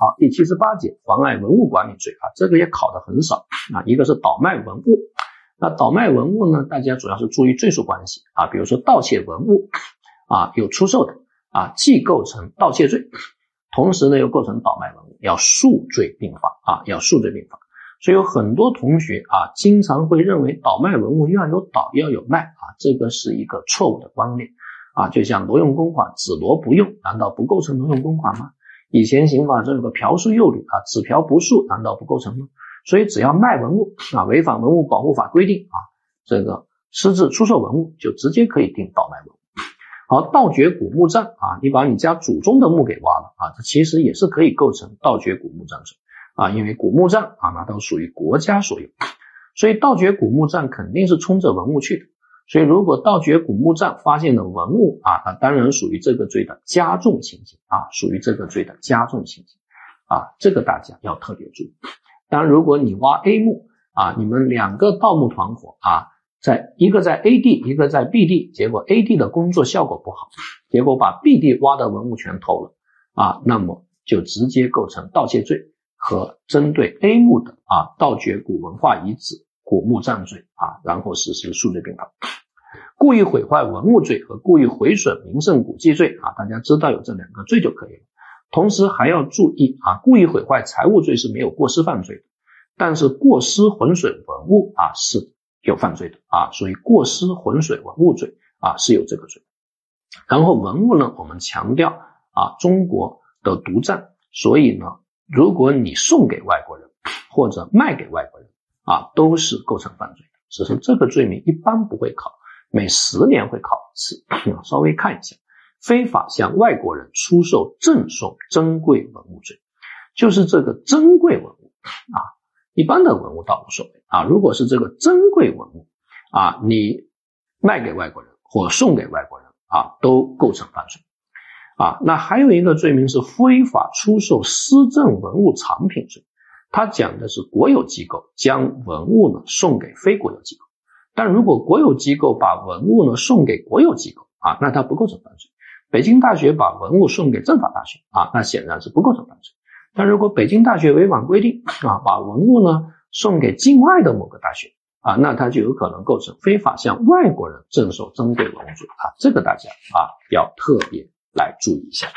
好第七十八节妨碍文物管理罪啊，这个也考的很少啊。一个是倒卖文物，那倒卖文物呢，大家主要是注意罪数关系啊，比如说盗窃文物啊，有出售的啊，既构成盗窃罪，同时呢又构成倒卖文物，要数罪并罚啊，要数罪并罚。所以有很多同学啊，经常会认为倒卖文物要有倒要有卖啊，这个是一个错误的观念啊。就像挪用公款，只挪不用，难道不构成挪用公款吗？以前刑法中有个嫖宿幼女啊，只嫖不宿，难道不构成吗？所以只要卖文物啊，违反文物保护法规定啊，这个私自出售文物就直接可以定倒卖文物。好，盗掘古墓葬啊，你把你家祖宗的墓给挖了啊，这其实也是可以构成盗掘古墓葬罪。啊，因为古墓葬啊，那都属于国家所有，所以盗掘古墓葬肯定是冲着文物去的。所以如果盗掘古墓葬发现的文物啊，那当然属于这个罪的加重情节啊，属于这个罪的加重情节啊，这个大家要特别注意。当然，如果你挖 A 墓啊，你们两个盗墓团伙啊，在一个在 A 地，一个在 B 地，结果 A 地的工作效果不好，结果把 B 地挖的文物全偷了啊，那么就直接构成盗窃罪。和针对 A 墓的啊盗掘古文化遗址、古墓葬罪啊，然后实施数罪并罚。故意毁坏文物罪和故意毁损名胜古迹罪啊，大家知道有这两个罪就可以了。同时还要注意啊，故意毁坏财物罪是没有过失犯罪的，但是过失毁损文物啊是有犯罪的啊，所以过失毁损文物罪啊是有这个罪。然后文物呢，我们强调啊中国的独占，所以呢。如果你送给外国人或者卖给外国人啊，都是构成犯罪的。只是这个罪名一般不会考，每十年会考一次。稍微看一下，非法向外国人出售、赠送珍贵文物罪，就是这个珍贵文物啊。一般的文物倒无所谓啊，如果是这个珍贵文物啊，你卖给外国人或送给外国人啊，都构成犯罪。啊，那还有一个罪名是非法出售私政文物藏品罪，它讲的是国有机构将文物呢送给非国有机构，但如果国有机构把文物呢送给国有机构啊，那它不构成犯罪。北京大学把文物送给政法大学啊，那显然是不构成犯罪。但如果北京大学违反规定啊，把文物呢送给境外的某个大学啊，那它就有可能构成非法向外国人赠送珍贵文物罪啊，这个大家啊要特别。来注意一下。